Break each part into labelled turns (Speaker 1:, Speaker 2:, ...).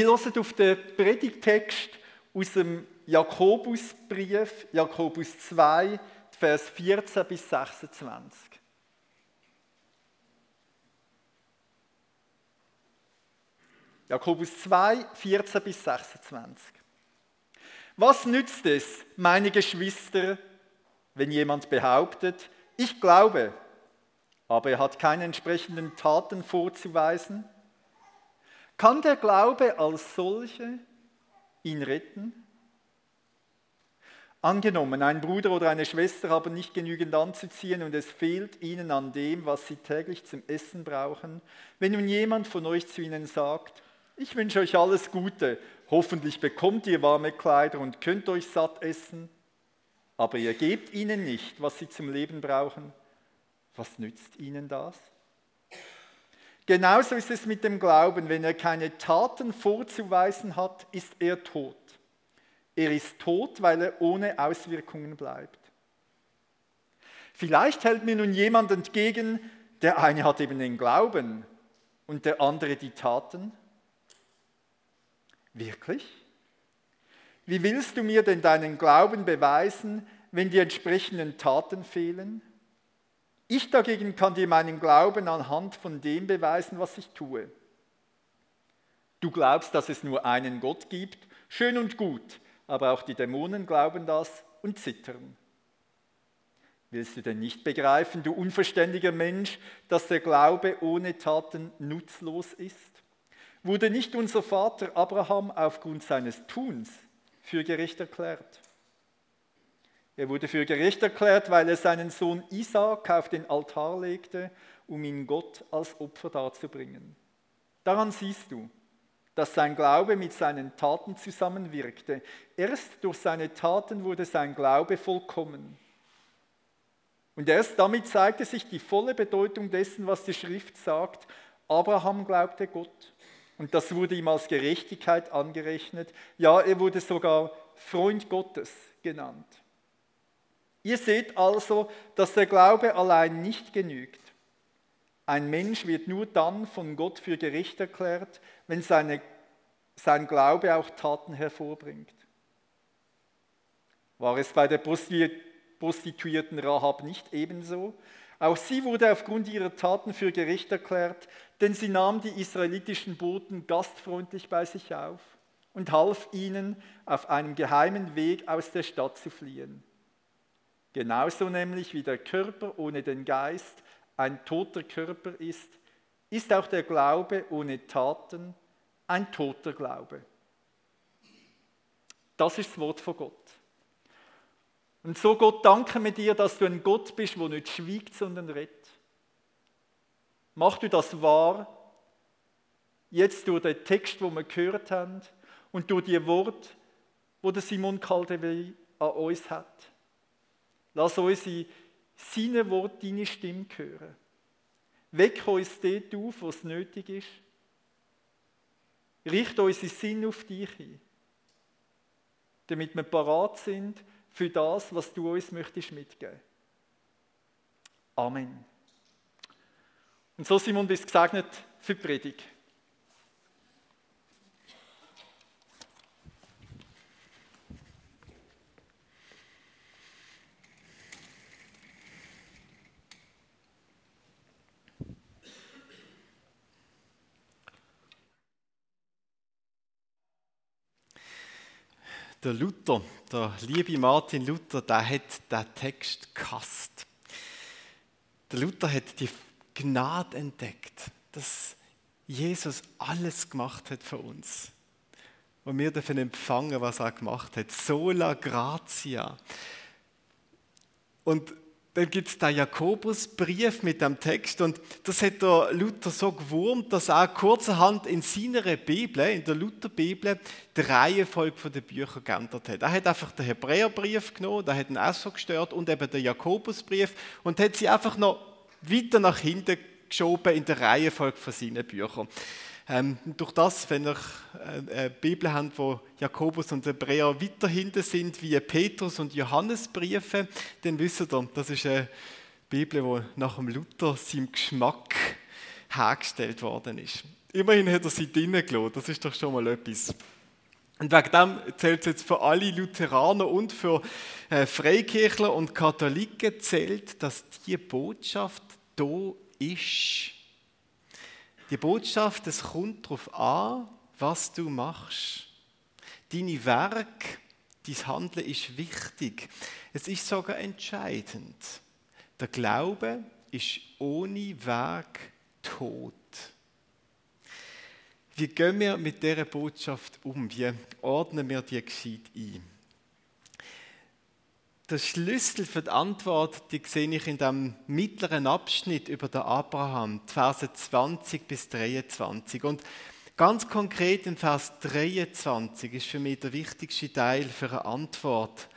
Speaker 1: Wir hören auf den Predigtext aus dem Jakobusbrief, Jakobus 2, Vers 14 bis 26. Jakobus 2, 14 bis 26. Was nützt es, meine Geschwister, wenn jemand behauptet, ich glaube, aber er hat keine entsprechenden Taten vorzuweisen? Kann der Glaube als solche ihn retten? Angenommen, ein Bruder oder eine Schwester haben nicht genügend anzuziehen und es fehlt ihnen an dem, was sie täglich zum Essen brauchen. Wenn nun jemand von euch zu ihnen sagt, ich wünsche euch alles Gute, hoffentlich bekommt ihr warme Kleider und könnt euch satt essen, aber ihr gebt ihnen nicht, was sie zum Leben brauchen, was nützt ihnen das? Genauso ist es mit dem Glauben. Wenn er keine Taten vorzuweisen hat, ist er tot. Er ist tot, weil er ohne Auswirkungen bleibt. Vielleicht hält mir nun jemand entgegen, der eine hat eben den Glauben und der andere die Taten. Wirklich? Wie willst du mir denn deinen Glauben beweisen, wenn die entsprechenden Taten fehlen? Ich dagegen kann dir meinen Glauben anhand von dem beweisen, was ich tue. Du glaubst, dass es nur einen Gott gibt, schön und gut, aber auch die Dämonen glauben das und zittern. Willst du denn nicht begreifen, du unverständiger Mensch, dass der Glaube ohne Taten nutzlos ist? Wurde nicht unser Vater Abraham aufgrund seines Tuns für gerecht erklärt? Er wurde für gerecht erklärt, weil er seinen Sohn Isaac auf den Altar legte, um ihn Gott als Opfer darzubringen. Daran siehst du, dass sein Glaube mit seinen Taten zusammenwirkte. Erst durch seine Taten wurde sein Glaube vollkommen. Und erst damit zeigte sich die volle Bedeutung dessen, was die Schrift sagt. Abraham glaubte Gott. Und das wurde ihm als Gerechtigkeit angerechnet. Ja, er wurde sogar Freund Gottes genannt. Ihr seht also, dass der Glaube allein nicht genügt. Ein Mensch wird nur dann von Gott für gerecht erklärt, wenn seine, sein Glaube auch Taten hervorbringt. War es bei der Prostituierten Rahab nicht ebenso? Auch sie wurde aufgrund ihrer Taten für gerecht erklärt, denn sie nahm die israelitischen Boten gastfreundlich bei sich auf und half ihnen, auf einem geheimen Weg aus der Stadt zu fliehen. Genauso nämlich wie der Körper ohne den Geist ein toter Körper ist, ist auch der Glaube ohne Taten ein toter Glaube. Das ist das Wort von Gott. Und so Gott, danke mir dir, dass du ein Gott bist, wo nicht schwiegt, sondern redet. Mach du das wahr, jetzt durch den Text, wo wir gehört haben, und durch die Wort, wo der Simon Caldevi an uns hat. Lass uns in seinem Wort deine Stimme hören. Weck uns dort auf, wo es nötig ist. Richte unseren Sinn auf dich ein, damit wir parat sind für das, was du uns möchtest mitgeben. Amen. Und so, Simon, bist gesegnet für die Predigt.
Speaker 2: Der Luther, der liebe Martin Luther, der hat den Text gehasst. Der Luther hat die Gnade entdeckt, dass Jesus alles gemacht hat für uns. Und wir dürfen empfangen, was er gemacht hat. Sola gratia. Und dann gibt es den Jakobusbrief mit dem Text und das hat der Luther so gewurmt, dass er kurzerhand in seiner Bibel, in der Lutherbibel, die Reihenfolge der Bücher geändert hat. Er hat einfach den Hebräerbrief genommen, der hat ihn auch so gestört und eben den Jakobusbrief und hat sie einfach noch weiter nach hinten geschoben in der Reihenfolge von seinen Büchern. Ähm, durch das, wenn ihr äh, eine Bibel habt, wo Jakobus und Hebräer weiter hinten sind wie Petrus und Johannesbriefe, dann wisst ihr, das ist eine Bibel, die nach dem Luther seinem Geschmack hergestellt worden ist. Immerhin hat er sie drinnen gelassen, das ist doch schon mal etwas. Und wegen dem zählt es jetzt für alle Lutheraner und für äh, Freikirchler und Katholiken zählt, dass die Botschaft da ist. Die Botschaft, es kommt darauf an, was du machst. Deine Werk, dein Handeln ist wichtig. Es ist sogar entscheidend. Der Glaube ist ohne Werk tot. Wie gehen wir mit dieser Botschaft um? Wie ordnen wir die gescheit ein? Der Schlüssel für die Antwort, die sehe ich in dem mittleren Abschnitt über den Abraham, Verse 20 bis 23. Und ganz konkret in Vers 23 ist für mich der wichtigste Teil für eine Antwort,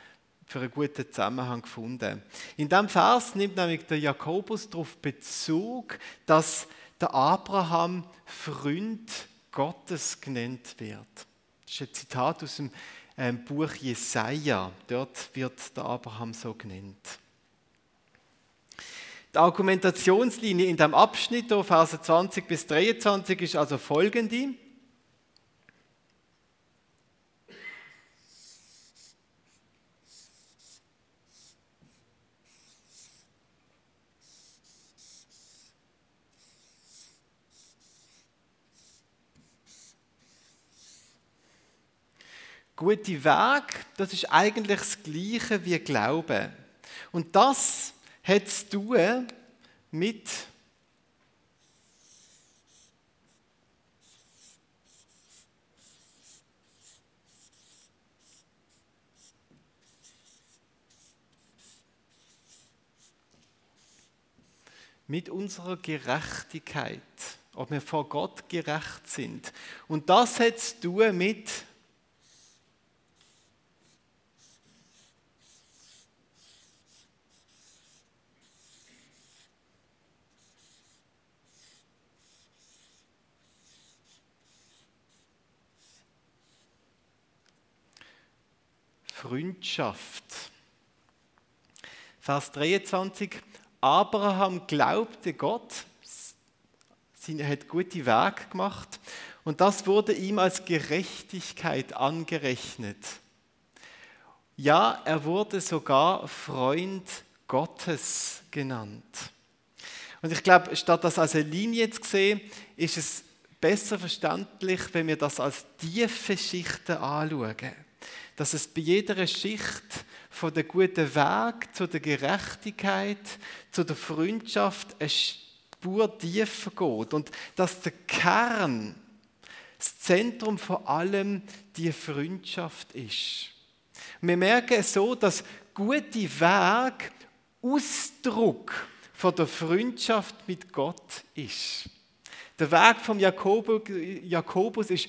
Speaker 2: für einen guten Zusammenhang gefunden. In diesem Vers nimmt nämlich der Jakobus darauf Bezug, dass der Abraham Freund Gottes genannt wird. Das ist ein Zitat aus dem ähm, Buch Jesaja. Dort wird der Abraham so genannt. Die Argumentationslinie in dem Abschnitt, Verse 20 bis 23, ist also folgende. Gute Weg, das ist eigentlich das Gleiche wie Glauben. Und das hat zu tun mit mit unserer Gerechtigkeit, ob wir vor Gott gerecht sind. Und das hat zu tun mit Freundschaft. Vers 23. Abraham glaubte Gott, er hat gute Werke gemacht und das wurde ihm als Gerechtigkeit angerechnet. Ja, er wurde sogar Freund Gottes genannt. Und ich glaube, statt das als eine Linie zu sehen, ist es besser verständlich, wenn wir das als tiefe Schichten anschauen dass es bei jeder Schicht von der guten Weg zu der Gerechtigkeit, zu der Freundschaft eine Spur tiefer geht und dass der Kern, das Zentrum von allem die Freundschaft ist. wir merken so, dass gute Weg Ausdruck von der Freundschaft mit Gott ist. Der Weg vom Jakobus ist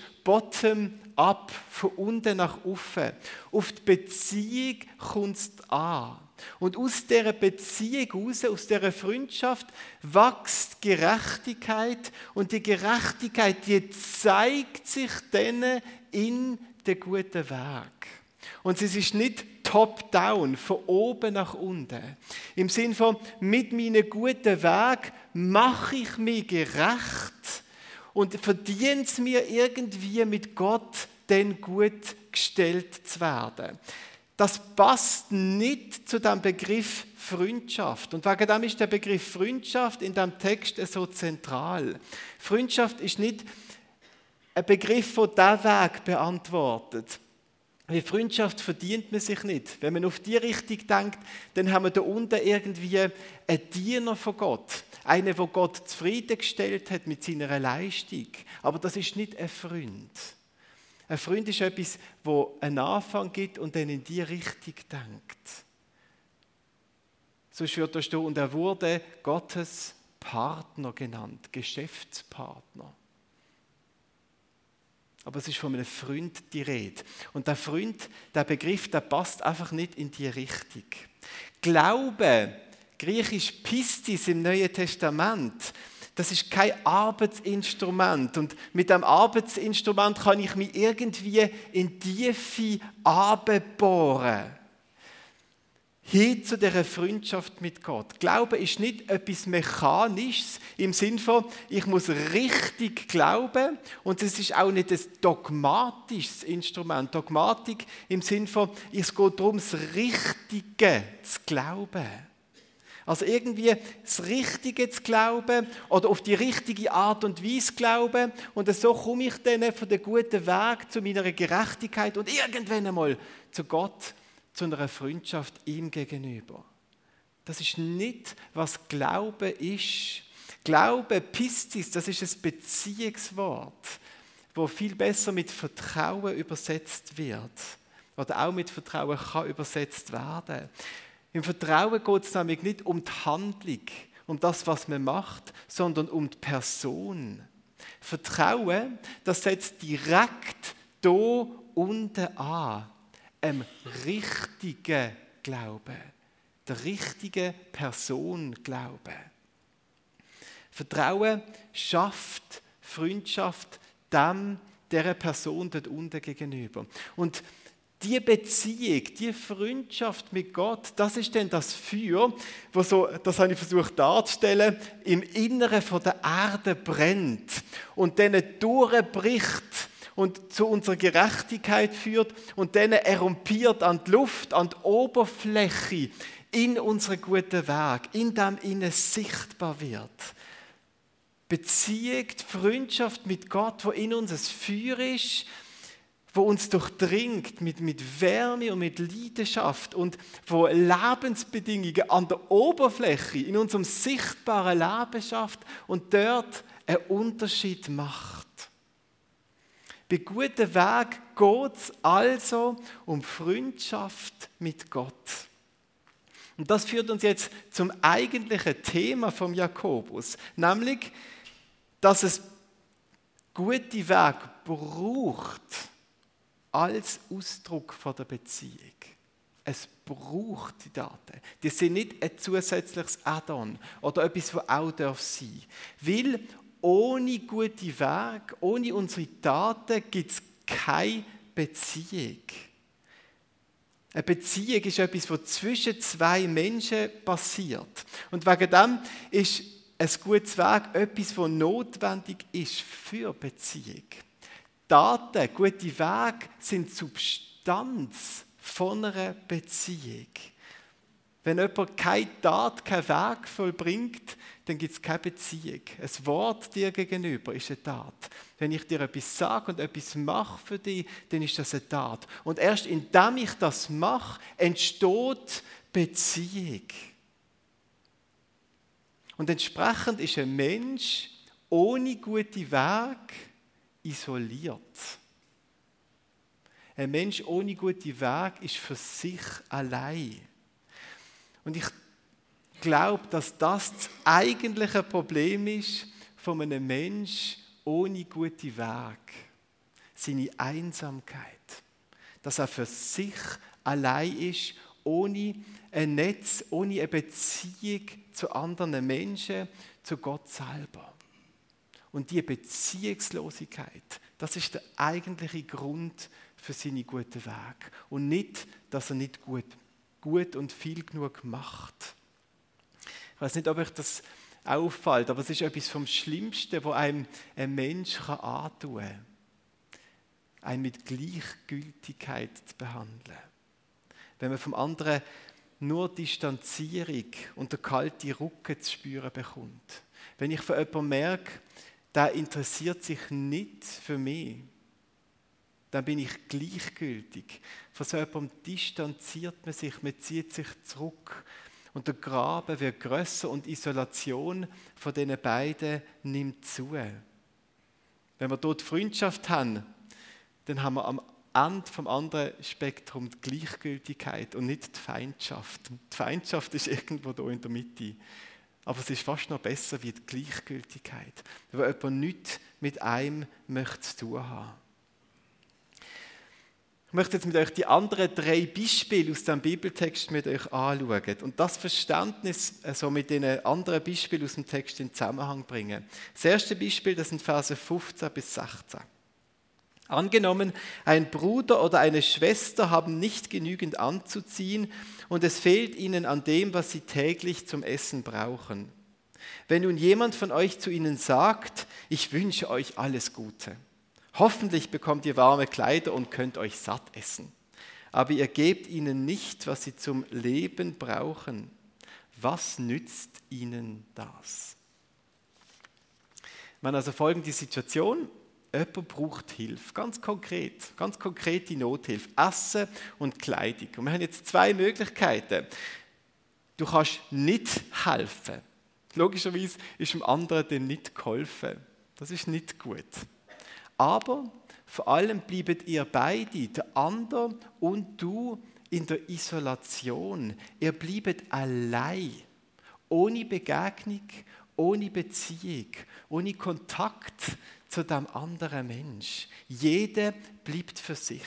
Speaker 2: bottom-up, von unten nach oben. Auf die Beziehung kommt es an. Und aus dieser Beziehung heraus, aus dieser Freundschaft, wächst Gerechtigkeit. Und die Gerechtigkeit, die zeigt sich dann in den guten Weg. Und es ist nicht top-down, von oben nach unten. Im Sinn von, mit meinem guten Weg mache ich mich gerecht und verdiene es mir irgendwie mit Gott denn gut gestellt zu werden. Das passt nicht zu dem Begriff Freundschaft. Und wegen dem ist der Begriff Freundschaft in dem Text so zentral. Freundschaft ist nicht ein Begriff, der diesen Weg beantwortet. Wie Freundschaft verdient man sich nicht. Wenn man auf die Richtung denkt, dann haben wir da unten irgendwie einen Diener von Gott. Einen, der Gott zufriedengestellt hat mit seiner Leistung. Aber das ist nicht ein Freund. Ein Freund ist etwas, wo einen Anfang gibt und dann in die Richtung denkt. So wird da stehen, und er wurde Gottes Partner genannt, Geschäftspartner. Aber es ist von einem Freund die Rede. Und der Freund, der Begriff, der passt einfach nicht in die Richtung. Glaube, griechisch Pistis im Neuen Testament, das ist kein Arbeitsinstrument. Und mit dem Arbeitsinstrument kann ich mich irgendwie in Tiefe abbohren. Hin zu dieser Freundschaft mit Gott. Glaube ist nicht etwas Mechanisches im Sinne von, ich muss richtig glauben und es ist auch nicht ein dogmatisches Instrument. Dogmatik im Sinne von, es geht darum, das Richtige zu glauben. Also irgendwie das Richtige zu glauben oder auf die richtige Art und Weise zu glauben. Und so komme ich dann von dem guten Weg zu meiner Gerechtigkeit und irgendwann einmal zu Gott, zu einer Freundschaft ihm gegenüber. Das ist nicht, was Glaube ist. Glaube, Pistis, das ist ein Beziehungswort, wo viel besser mit Vertrauen übersetzt wird. Oder auch mit Vertrauen kann übersetzt werden. Im Vertrauen geht es nämlich nicht um die Handlung, um das, was man macht, sondern um die Person. Vertrauen, das setzt direkt da unten an, einem richtigen Glauben, der richtigen Person Glauben. Vertrauen schafft Freundschaft dem, der Person dort unten gegenüber. Und die Beziehung, die Freundschaft mit Gott, das ist denn das Feuer, wo so, das habe ich versucht darzustellen, im Inneren von der Erde brennt und dann durchbricht und zu unserer Gerechtigkeit führt und dann erumpiert an die Luft, an die Oberfläche in unseren guten Weg, in dem innen sichtbar wird. Beziehung, Freundschaft mit Gott, wo in uns ein Feuer ist, wo uns durchdringt mit, mit Wärme und mit Leidenschaft und wo Lebensbedingungen an der Oberfläche in unserem sichtbaren Leben schafft und dort einen Unterschied macht. Bei gutem Weg geht es also um Freundschaft mit Gott. Und das führt uns jetzt zum eigentlichen Thema vom Jakobus, nämlich, dass es gute Weg braucht, als Ausdruck von der Beziehung. Es braucht die Daten. Die sind nicht ein zusätzliches Add-on oder etwas, das auch sein darf Weil ohne gute Weg, ohne unsere Daten gibt es keine Beziehung. Eine Beziehung ist etwas, was zwischen zwei Menschen passiert. Und wegen dem ist ein gutes Weg etwas, was notwendig ist für Beziehung. Daten, gute Wege sind Substanz von einer Beziehung. Wenn jemand keine Tat, keinen Weg vollbringt, dann gibt es keine Beziehung. Ein Wort dir gegenüber ist eine Tat. Wenn ich dir etwas sage und etwas mache für dich, dann ist das eine Tat. Und erst indem ich das mache, entsteht Beziehung. Und entsprechend ist ein Mensch ohne gute Weg isoliert. Ein Mensch ohne guten Weg ist für sich allein. Und ich glaube, dass das das eigentliche Problem ist von einem Mensch ohne guten Weg. Seine Einsamkeit. Dass er für sich allein ist, ohne ein Netz, ohne eine Beziehung zu anderen Menschen, zu Gott selber. Und die Beziehungslosigkeit, das ist der eigentliche Grund für seine guten Weg. Und nicht, dass er nicht gut, gut und viel genug macht. Ich weiß nicht, ob euch das auffällt, aber es ist etwas vom Schlimmsten, wo einem ein Mensch kann antun kann. Einen mit Gleichgültigkeit zu behandeln. Wenn man vom anderen nur Distanzierung und der kalte Rücken zu spüren bekommt. Wenn ich von jemandem merke, der interessiert sich nicht für mich, dann bin ich gleichgültig. Von so jemandem distanziert man sich, man zieht sich zurück. Und der Graben wird größer und Isolation von den beiden nimmt zu. Wenn wir dort Freundschaft haben, dann haben wir am Ende vom anderen Spektrum die Gleichgültigkeit und nicht die Feindschaft. Die Feindschaft ist irgendwo da in der Mitte. Aber es ist fast noch besser wie die Gleichgültigkeit, wo jemand nichts mit einem möchte zu tun haben. Möchte jetzt mit euch die anderen drei Beispiele aus dem Bibeltext mit euch anschauen und das Verständnis also mit den anderen Beispielen aus dem Text in Zusammenhang bringen. Das erste Beispiel, das sind Verse 15 bis 16. Angenommen, ein Bruder oder eine Schwester haben nicht genügend anzuziehen und es fehlt ihnen an dem, was sie täglich zum Essen brauchen. Wenn nun jemand von euch zu ihnen sagt, ich wünsche euch alles Gute, hoffentlich bekommt ihr warme Kleider und könnt euch satt essen, aber ihr gebt ihnen nicht, was sie zum Leben brauchen, was nützt ihnen das? Man also folgende Situation, jemand braucht Hilfe, ganz konkret, ganz konkrete Nothilfe, Essen und Kleidung. Und wir haben jetzt zwei Möglichkeiten. Du kannst nicht helfen. Logischerweise ist dem anderen dann nicht geholfen. Das ist nicht gut. Aber vor allem bleiben ihr beide, der andere und du, in der Isolation. Ihr bleibt allein, ohne Begegnung, ohne Beziehung, ohne Kontakt zu dem anderen Mensch. Jeder bleibt für sich.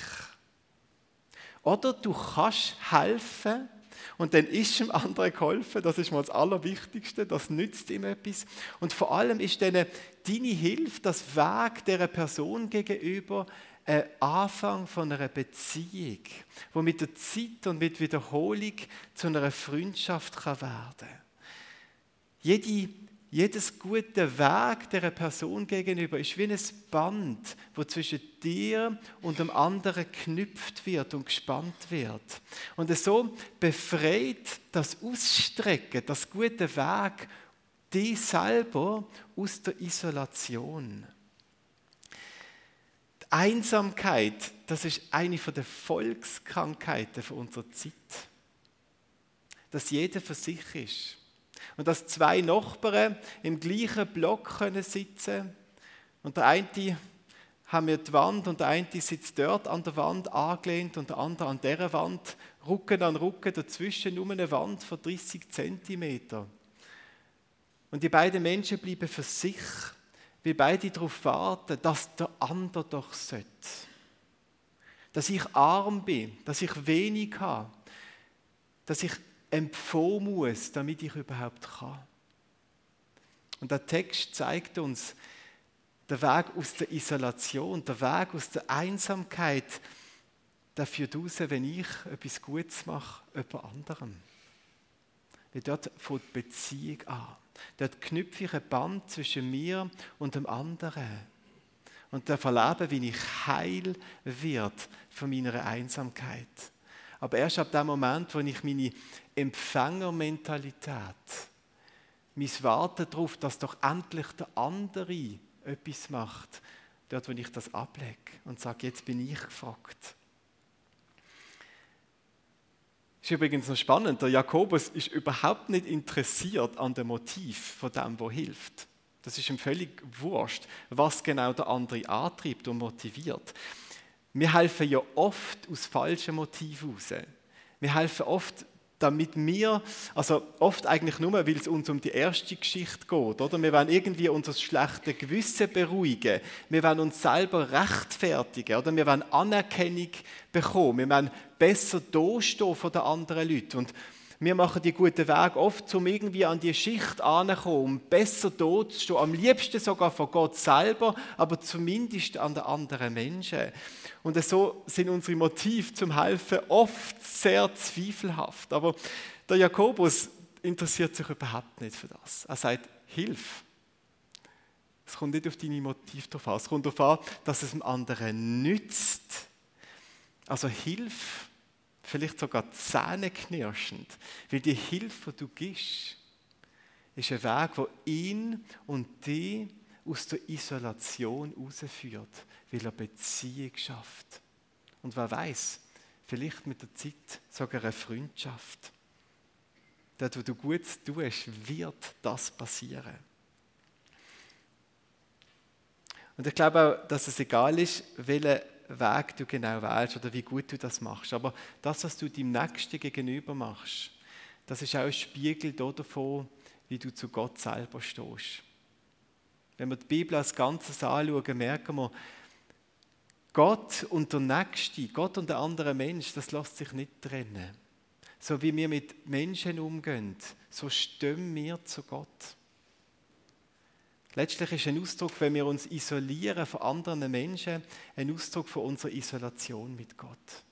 Speaker 2: Oder du kannst helfen und dann ist dem anderen geholfen. Das ist mal das Allerwichtigste. Das nützt ihm etwas. Und vor allem ist dann deine Hilfe, das Weg der Person gegenüber, ein Anfang von einer Beziehung, wo mit der Zeit und mit Wiederholung zu einer Freundschaft kann werden. Jede jedes gute Werk der Person gegenüber ist wie ein Band, wo zwischen dir und dem anderen geknüpft wird und gespannt wird. Und so befreit das Ausstrecken, das gute Werk, dich selber aus der Isolation. Die Einsamkeit, das ist eine der Volkskrankheiten unserer Zeit. Dass jeder für sich ist und dass zwei Nachbarn im gleichen Block können sitzen und der eine haben wir die Wand und der eine sitzt dort an der Wand angelehnt und der andere an der Wand, Rücken an Rücken, dazwischen nur eine Wand von 30 Zentimeter. Und die beiden Menschen bleiben für sich, weil beide darauf warten, dass der andere doch sollte. Dass ich arm bin, dass ich wenig habe, dass ich empfohlen muss, damit ich überhaupt kann. Und der Text zeigt uns der Weg aus der Isolation, der Weg aus der Einsamkeit, der führt raus, wenn ich etwas Gutes mache, jemand anderem. Weil dort fängt die Beziehung an. Dort knüpfe ich ein Band zwischen mir und dem anderen. Und da verlebe, wie ich heil wird von meiner Einsamkeit. Aber erst ab dem Moment, wo ich meine Empfängermentalität, mein Warten darauf, dass doch endlich der andere etwas macht, dort, wo ich das ablege und sage, jetzt bin ich gefragt. Ist übrigens noch spannend, der Jakobus ist überhaupt nicht interessiert an dem Motiv von dem, wo hilft. Das ist ihm völlig wurscht, was genau der andere antreibt und motiviert. Wir helfen ja oft aus falschen Motiven raus. Wir helfen oft, damit wir, also oft eigentlich nur, weil es uns um die erste Geschichte geht, oder? Wir wollen irgendwie unser schlechtes Gewissen beruhigen. Wir wollen uns selber rechtfertigen, oder? Wir wollen Anerkennung bekommen. Wir wollen besser dastehen von den anderen Leuten. Und wir machen die guten Weg oft, um irgendwie an die Schicht anzukommen, um besser dort zu stehen, am liebsten sogar vor Gott selber, aber zumindest an den anderen Menschen. Und so sind unsere Motive zum Helfen oft sehr zweifelhaft. Aber der Jakobus interessiert sich überhaupt nicht für das. Er sagt, hilf. Es kommt nicht auf deine Motive drauf an. Es kommt darauf an, dass es dem anderen nützt. Also hilf vielleicht sogar zähneknirschend, weil die Hilfe, die du gibst, ist ein Weg, der ihn und dich aus der Isolation herausführt, weil er Beziehung schafft. Und wer weiß, vielleicht mit der Zeit sogar eine Freundschaft. Dort, wo du Gutes tust, wird das passieren. Und ich glaube auch, dass es egal ist, welche Weg du genau wählst oder wie gut du das machst. Aber das, was du deinem Nächsten gegenüber machst, das ist auch ein Spiegel davon, wie du zu Gott selber stehst. Wenn wir die Bibel als Ganzes anschauen, merken wir, Gott und der Nächste, Gott und der andere Mensch, das lässt sich nicht trennen. So wie wir mit Menschen umgehen, so stehen wir zu Gott. Letztlich ist ein Ausdruck, wenn wir uns isolieren von anderen Menschen, ein Ausdruck von unserer Isolation mit Gott.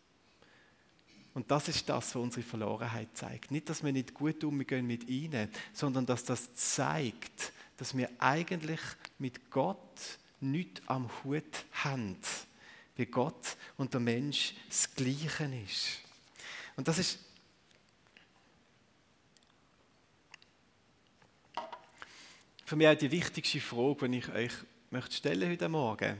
Speaker 2: Und das ist das, was unsere Verlorenheit zeigt. Nicht, dass wir nicht gut umgehen mit ihnen, sondern dass das zeigt, dass wir eigentlich mit Gott nichts am Hut haben, wie Gott und der Mensch das Gleiche ist. Und das ist für mich auch die wichtigste Frage, die ich euch möchte stellen heute Morgen.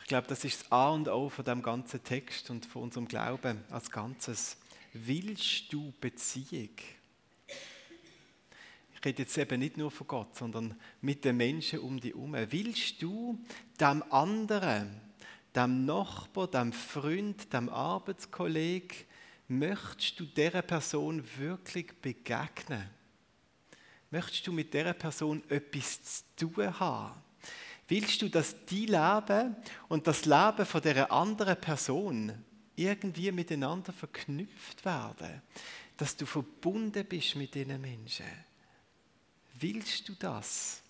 Speaker 2: Ich glaube, das ist das A und O von dem ganzen Text und von unserem Glauben als Ganzes. Willst du Beziehung? Ich rede jetzt eben nicht nur von Gott, sondern mit den Menschen um dich herum. Willst du dem anderen, dem Nachbar, dem Freund, dem Arbeitskollegen, möchtest du dieser Person wirklich begegnen? Möchtest du mit dieser Person etwas zu tun haben? Willst du, dass die Leben und das Leben von der anderen Person irgendwie miteinander verknüpft werden? Dass du verbunden bist mit diesen Menschen? Willst du das?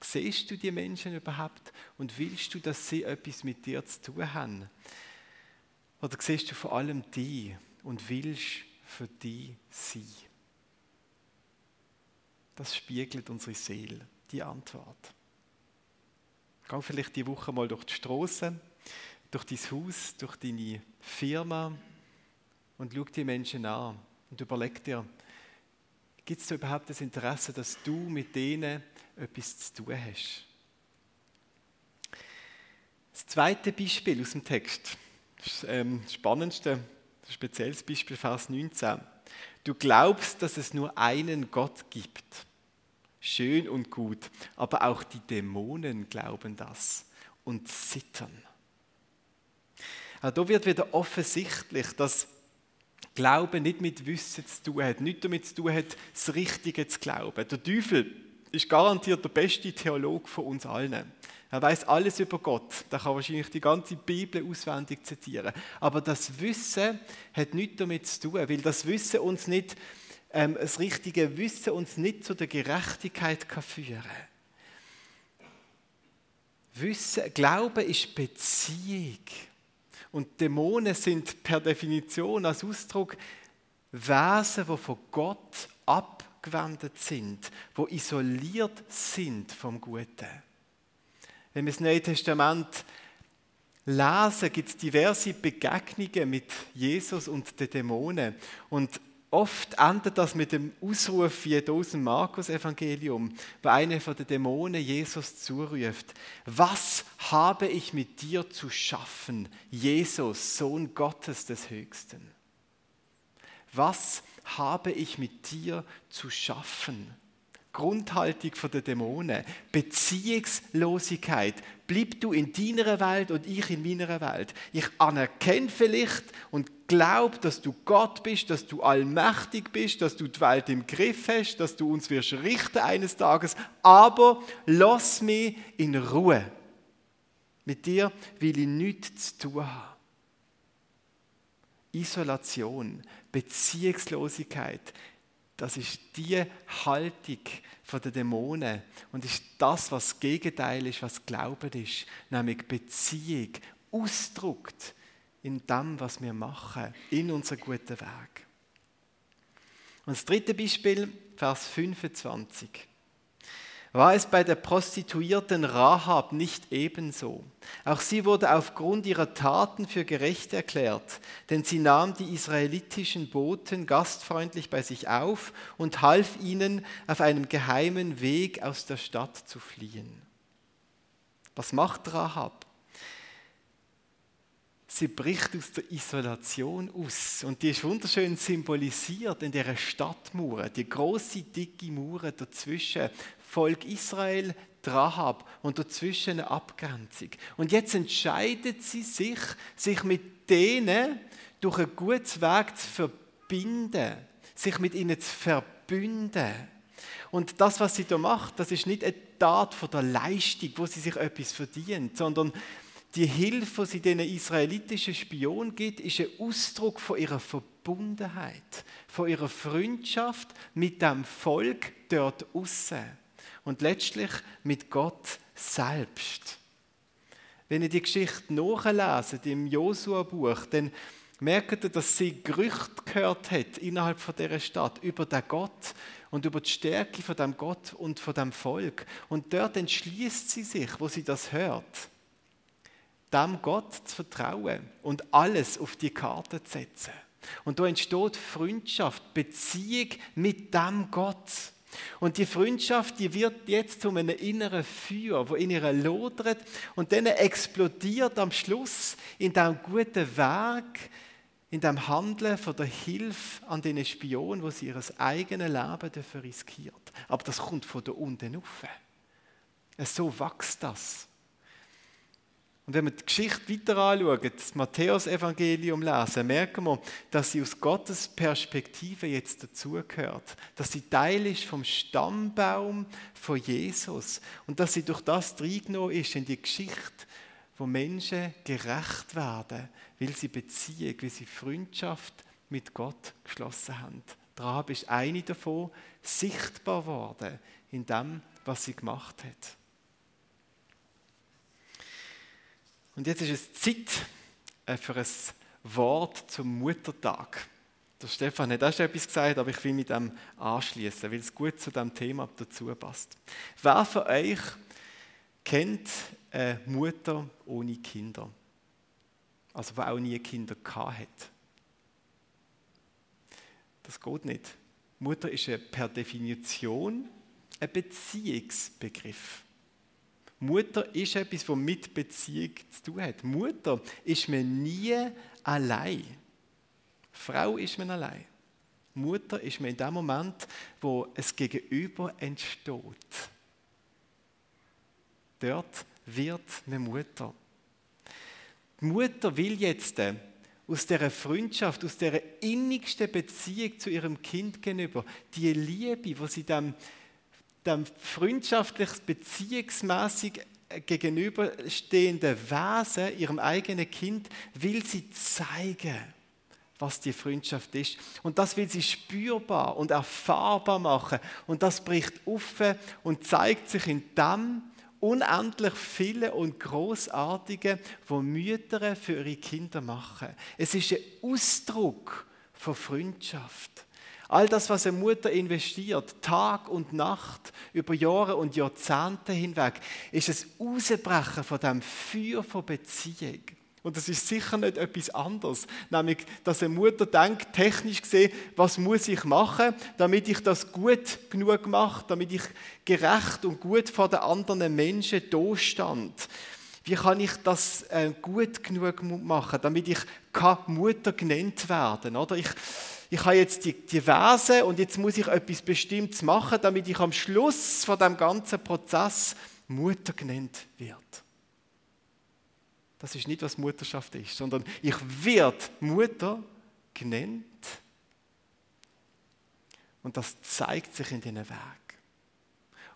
Speaker 2: Siehst du die Menschen überhaupt und willst du, dass sie etwas mit dir zu tun haben? Oder siehst du vor allem die und willst für die sein? Das spiegelt unsere Seele, die Antwort. Geh vielleicht die Woche mal durch die Straße, durch dein Haus, durch deine Firma und schau die Menschen an und überleg dir, gibt es überhaupt das Interesse, dass du mit denen etwas zu tun hast? Das zweite Beispiel aus dem Text, das, ähm, spannendste, ein spezielles Beispiel, Vers 19. Du glaubst, dass es nur einen Gott gibt schön und gut, aber auch die Dämonen glauben das und zittern. Also da wird wieder offensichtlich, dass Glauben nicht mit Wissen zu tun hat, nicht damit zu tun hat, das Richtige zu glauben. Der Teufel ist garantiert der beste Theologe von uns allen. Er weiß alles über Gott. Er kann wahrscheinlich die ganze Bibel auswendig zitieren. Aber das Wissen hat nichts damit zu tun, weil das Wissen uns nicht ähm, das richtige Wissen uns nicht zu der Gerechtigkeit kann führen Wissen, Glauben ist Beziehung. Und Dämonen sind per Definition als Ausdruck Wesen, die von Gott abgewendet sind, die isoliert sind vom Guten. Wenn wir das Neue Testament lesen, gibt es diverse Begegnungen mit Jesus und den Dämonen. Und Oft endet das mit dem Ausruf wie aus dem Markus-Evangelium, wo einer von den Dämonen Jesus zuruft: Was habe ich mit dir zu schaffen, Jesus, Sohn Gottes des Höchsten? Was habe ich mit dir zu schaffen? Grundhaltung der Dämonen, Beziehungslosigkeit. Bleib du in deiner Welt und ich in meiner Welt. Ich anerkenne vielleicht und glaube, dass du Gott bist, dass du allmächtig bist, dass du die Welt im Griff hast, dass du uns wirst richten eines Tages, aber lass mich in Ruhe. Mit dir will ich nichts zu tun haben. Isolation, Beziehungslosigkeit, das ist die Haltung der Dämonen und ist das, was das Gegenteil ist, was Glauben ist, nämlich Beziehung, ausdruckt in dem, was wir machen, in unserem guten Weg. Und das dritte Beispiel, Vers 25. War es bei der Prostituierten Rahab nicht ebenso? Auch sie wurde aufgrund ihrer Taten für gerecht erklärt, denn sie nahm die israelitischen Boten gastfreundlich bei sich auf und half ihnen, auf einem geheimen Weg aus der Stadt zu fliehen. Was macht Rahab? Sie bricht aus der Isolation aus und die ist wunderschön symbolisiert in der Stadtmauer, die große dicke Mauer dazwischen Volk Israel, Rahab und dazwischen eine Abgrenzung. Und jetzt entscheidet sie sich, sich mit denen durch ein gutes Weg zu verbinden, sich mit ihnen zu verbünden. Und das, was sie da macht, das ist nicht eine Tat von der Leistung, wo sie sich etwas verdient, sondern die Hilfe, die sie den israelitischen Spionen gibt, ist ein Ausdruck von ihrer Verbundenheit, von ihrer Freundschaft mit dem Volk dort außen. Und letztlich mit Gott selbst. Wenn ihr die Geschichte nachlesen im Josua-Buch, dann merkt ihr, dass sie Gerüchte gehört hat innerhalb von dieser Stadt über den Gott und über die Stärke von dem Gott und von dem Volk. Und dort entschließt sie sich, wo sie das hört, dem Gott zu vertrauen und alles auf die Karte zu setzen. Und da entsteht Freundschaft, Beziehung mit dem Gott. Und die Freundschaft, die wird jetzt zu einem inneren Feuer, wo in ihr lodert und dann explodiert am Schluss in dem guten Weg, in dem Handeln von der Hilfe an den Spionen, wo sie ihr eigenes Leben dafür riskiert. Aber das kommt von der unten rauf. So wächst das. Und wenn wir die Geschichte weiter anschauen, das Matthäus-Evangelium lesen, merken wir, dass sie aus Gottes Perspektive jetzt dazugehört. Dass sie Teil ist vom Stammbaum von Jesus. Und dass sie durch das reingenommen ist in die Geschichte, wo Menschen gerecht werden, weil sie Beziehung, weil sie Freundschaft mit Gott geschlossen haben. Rahab ist eine davon sichtbar geworden in dem, was sie gemacht hat. Und jetzt ist es Zeit äh, für ein Wort zum Muttertag. Der Stefan hat auch schon etwas gesagt, aber ich will mit dem anschließen, weil es gut zu dem Thema dazu passt. Wer von euch kennt eine Mutter ohne Kinder? Also, die auch nie Kinder hat? Das geht nicht. Mutter ist per Definition ein Beziehungsbegriff. Mutter ist etwas, was mit Beziehung zu tun hat. Mutter ist man nie allein. Frau ist man allein. Mutter ist man in dem Moment, wo es Gegenüber entsteht. Dort wird man Mutter. Die Mutter will jetzt äh, aus der Freundschaft, aus der innigsten Beziehung zu ihrem Kind gegenüber, die Liebe, die sie dem dem freundschaftlich, beziehungsmäßig gegenüberstehenden Wesen, ihrem eigenen Kind, will sie zeigen, was die Freundschaft ist. Und das will sie spürbar und erfahrbar machen. Und das bricht auf und zeigt sich in dem unendlich viele und großartige, wo Mütter für ihre Kinder machen. Es ist ein Ausdruck von Freundschaft. All das, was eine Mutter investiert, Tag und Nacht, über Jahre und Jahrzehnte hinweg, ist ein Ausbrechen von dem Feuer von Beziehung. Und das ist sicher nicht etwas anderes. Nämlich, dass eine Mutter denkt, technisch gesehen, was muss ich machen, damit ich das gut genug mache, damit ich gerecht und gut vor den anderen Menschen da stand. Wie kann ich das äh, gut genug machen, damit ich Mutter genannt werden? Oder ich, ich habe jetzt die, die Verse und jetzt muss ich etwas Bestimmtes machen, damit ich am Schluss von dem ganzen Prozess Mutter genannt wird. Das ist nicht, was Mutterschaft ist, sondern ich werde Mutter genannt. Und das zeigt sich in diesen Weg.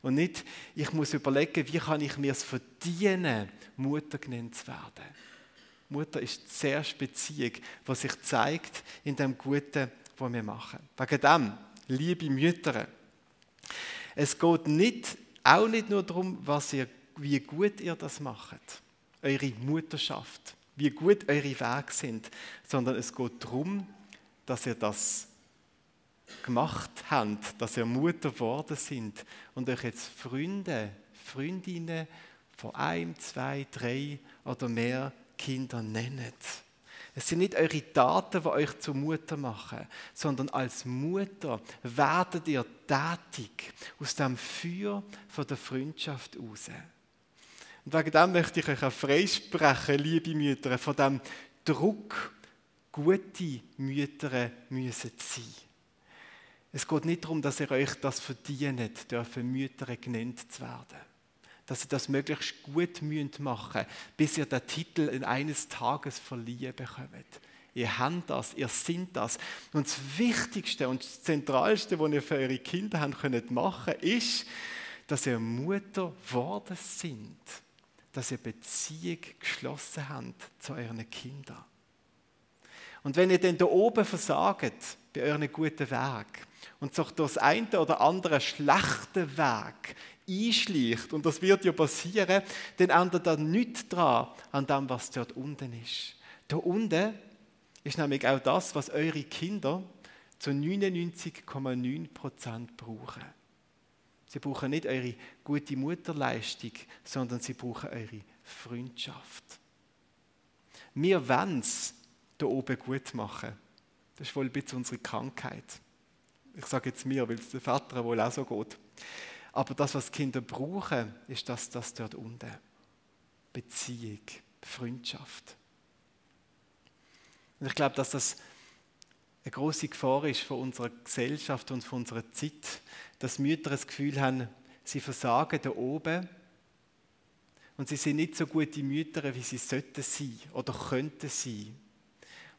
Speaker 2: Und nicht, ich muss überlegen, wie kann ich mir es verdienen, Mutter genannt zu werden. Mutter ist sehr Beziehung, was sich zeigt in dem Guten, was wir machen. Wegen dem, liebe Mütter, es geht nicht, auch nicht nur darum, was ihr, wie gut ihr das macht, eure Mutterschaft, wie gut eure Wege sind, sondern es geht darum, dass ihr das gemacht habt, dass ihr Mutter geworden sind und euch jetzt Freunde, Freundinnen von einem, zwei, drei oder mehr Kindern nennt. Es sind nicht eure Taten, die euch zur Mutter machen, sondern als Mutter werdet ihr tätig aus dem Feuer von der Freundschaft raus. Und wegen dem möchte ich euch auch freisprechen, liebe Mütter, von dem Druck, gute Mütter müssen sein. Es geht nicht darum, dass ihr euch das verdient, dürfen Mütter genannt zu werden dass ihr das möglichst gut machen müsst, bis ihr den Titel in eines Tages verliehen bekommt. Ihr habt das, ihr seid das. Und das Wichtigste und das Zentralste, was ihr für eure Kinder haben könnt machen, ist, dass ihr Mutter geworden sind, dass ihr Beziehung geschlossen habt zu euren Kindern. Und wenn ihr dann da oben versagt, bei euren guten Werk und durch das eine oder andere schlechte Weg einschleicht, und das wird ja passieren, dann ändert er nichts dran an dem, was dort unten ist. Da unten ist nämlich auch das, was eure Kinder zu 99,9% brauchen. Sie brauchen nicht eure gute Mutterleistung, sondern sie brauchen eure Freundschaft. Wir wollen es hier oben gut machen. Das ist wohl ein bisschen unsere Krankheit. Ich sage jetzt mir, weil es der Vater wohl auch so geht. Aber das, was Kinder brauchen, ist das, das dort unten. Beziehung, Freundschaft. Und ich glaube, dass das eine große Gefahr ist von unserer Gesellschaft und von unserer Zeit, dass Mütter das Gefühl haben, sie versagen da oben und sie sind nicht so gute Mütter, wie sie sollten sein oder könnten sein.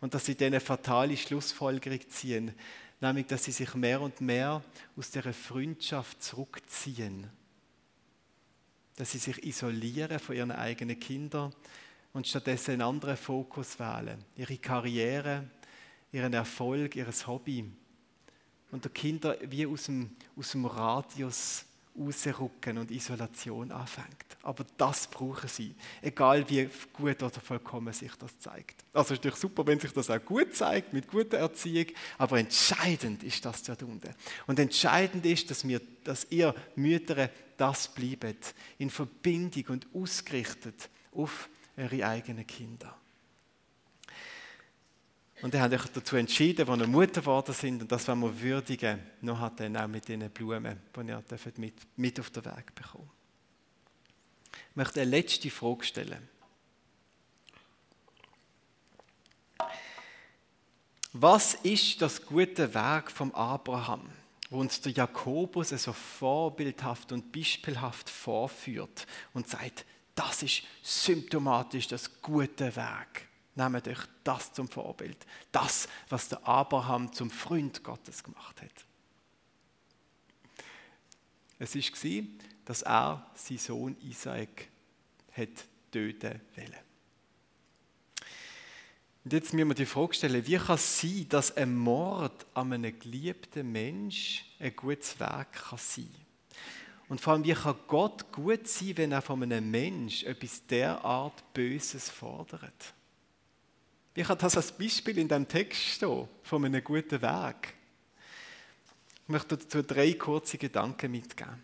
Speaker 2: Und dass sie dann eine fatale Schlussfolgerung ziehen, nämlich dass sie sich mehr und mehr aus der Freundschaft zurückziehen. Dass sie sich isolieren von ihren eigenen Kindern und stattdessen einen anderen Fokus wählen. Ihre Karriere, ihren Erfolg, ihr Hobby. Und die Kinder wie aus dem, aus dem Radius rausrücken und Isolation anfängt. Aber das brauchen sie, egal wie gut oder vollkommen sich das zeigt. Also ist natürlich super, wenn sich das auch gut zeigt, mit guter Erziehung, aber entscheidend ist das dort unten. Und entscheidend ist, dass, wir, dass ihr Mütter das bleibt, in Verbindung und ausgerichtet auf eure eigenen Kinder. Und er hat sich dazu entschieden, als er Mutter geworden sind, und das wollen wir würdigen, noch hat er auch mit diesen Blumen, die ihr mit, mit auf den Weg bekommen. Ich möchte eine letzte Frage stellen. Was ist das gute Werk vom Abraham, wo uns der Jakobus so vorbildhaft und beispielhaft vorführt und sagt, das ist symptomatisch das gute Werk. Nehmt euch das zum Vorbild. Das, was der Abraham zum Freund Gottes gemacht hat. Es war, dass er seinen Sohn Isaac hat töten wollte. Und jetzt müssen wir die Frage stellen, wie kann es sein, dass ein Mord an einem geliebten Mensch ein gutes Werk kann sein Und vor allem, wie kann Gott gut sein, wenn er von einem Mensch etwas derart Böses fordert? Ich habe das als Beispiel in dem Text stehen, von einem guten Weg. Ich möchte dazu drei kurze Gedanken mitgeben.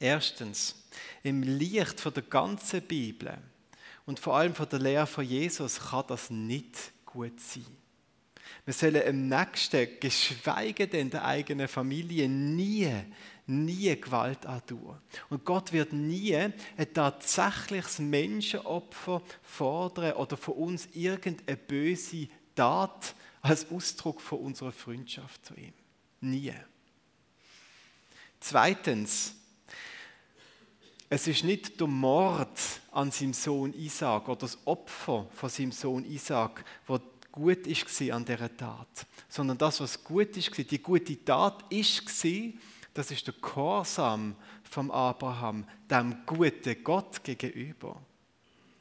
Speaker 2: Erstens, im Licht von der ganzen Bibel und vor allem von der Lehre von Jesus kann das nicht gut sein. Wir sollen im Nächsten, geschweige denn der eigenen Familie, nie nie Gewalt antun. Und Gott wird nie ein tatsächliches Menschenopfer fordern oder von uns irgendeine böse Tat als Ausdruck von unserer Freundschaft zu ihm. Nie. Zweitens, es ist nicht der Mord an seinem Sohn Isaac oder das Opfer von seinem Sohn Isaac, was gut ist an dieser Tat, sondern das, was gut ist, die gute Tat ist das ist der Gehorsam vom Abraham, dem guten Gott gegenüber.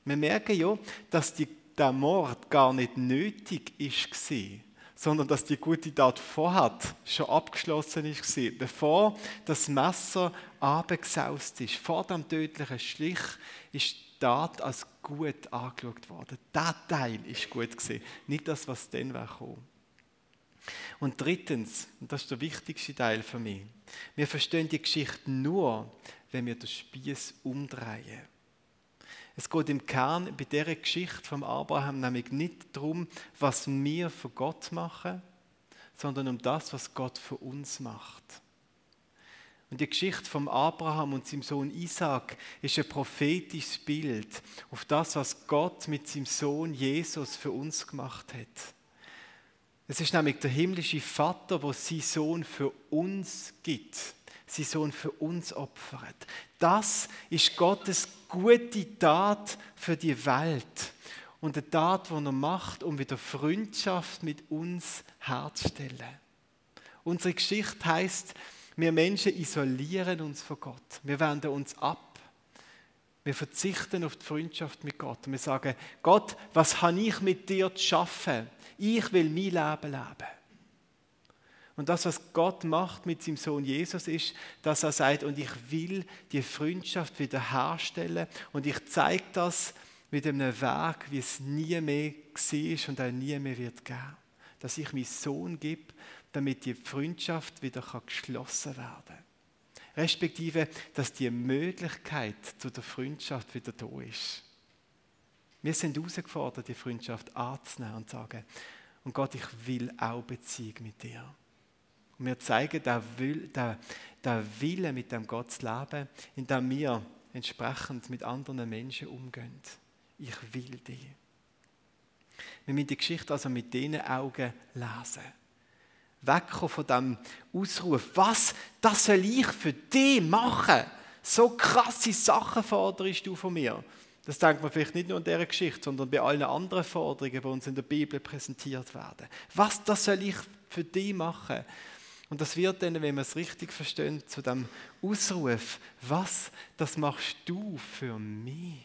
Speaker 2: Wir merken ja, dass die, der Mord gar nicht nötig war, sondern dass die gute Tat vorher schon abgeschlossen ist, bevor das Messer abgesaust ist. Vor dem tödlichen Schlich ist die Tat als gut angeschaut worden. Der Teil ist gut gesehen, nicht das, was dann kam. Und drittens, und das ist der wichtigste Teil für mich, wir verstehen die Geschichte nur, wenn wir den Spieß umdrehen. Es geht im Kern bei dieser Geschichte vom Abraham nämlich nicht darum, was wir für Gott machen, sondern um das, was Gott für uns macht. Und die Geschichte vom Abraham und seinem Sohn Isaac ist ein prophetisches Bild auf das, was Gott mit seinem Sohn Jesus für uns gemacht hat. Es ist nämlich der himmlische Vater, der seinen Sohn für uns gibt, seinen Sohn für uns opfert. Das ist Gottes gute Tat für die Welt und eine Tat, die er macht, um wieder Freundschaft mit uns herzustellen. Unsere Geschichte heißt, wir Menschen isolieren uns von Gott. Wir wenden uns ab. Wir verzichten auf die Freundschaft mit Gott. Wir sagen, Gott, was habe ich mit dir zu schaffen? Ich will mein Leben leben. Und das, was Gott macht mit seinem Sohn Jesus, ist, dass er sagt, und ich will die Freundschaft wiederherstellen und ich zeige das mit einem Weg, wie es nie mehr war und auch nie mehr wird geben. Dass ich meinen Sohn gebe, damit die Freundschaft wieder geschlossen werden kann. Respektive, dass die Möglichkeit zu der Freundschaft wieder da ist. Wir sind herausgefordert, die Freundschaft anzunehmen und zu sagen, und Gott, ich will auch Beziehung mit dir. Und wir zeigen den, Will, den, Willen, mit dem Gott zu leben, indem wir entsprechend mit anderen Menschen umgehen. Ich will dich. Wir müssen die Geschichte also mit diesen Augen lesen. Wegkommen von dem Ausruf, was, das soll ich für dich machen? So krasse Sachen forderst du von mir. Das denkt man vielleicht nicht nur in dieser Geschichte, sondern bei allen anderen Forderungen, die uns in der Bibel präsentiert werden. Was, das soll ich für dich machen? Und das wird dann, wenn man es richtig versteht, zu dem Ausruf, was, das machst du für mich.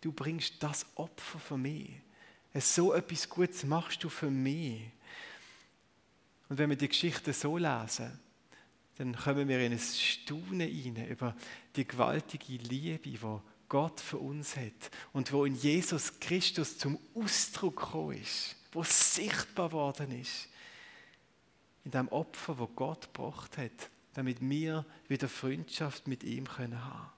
Speaker 2: Du bringst das Opfer für mich. So etwas Gutes machst du für mich. Und wenn wir die Geschichte so lesen, dann kommen wir in ein Staunen hinein über die gewaltige Liebe, die Gott für uns hat und wo in Jesus Christus zum Ausdruck gekommen ist, wo sichtbar worden ist in dem Opfer, wo Gott gebracht hat, damit wir wieder Freundschaft mit ihm können haben.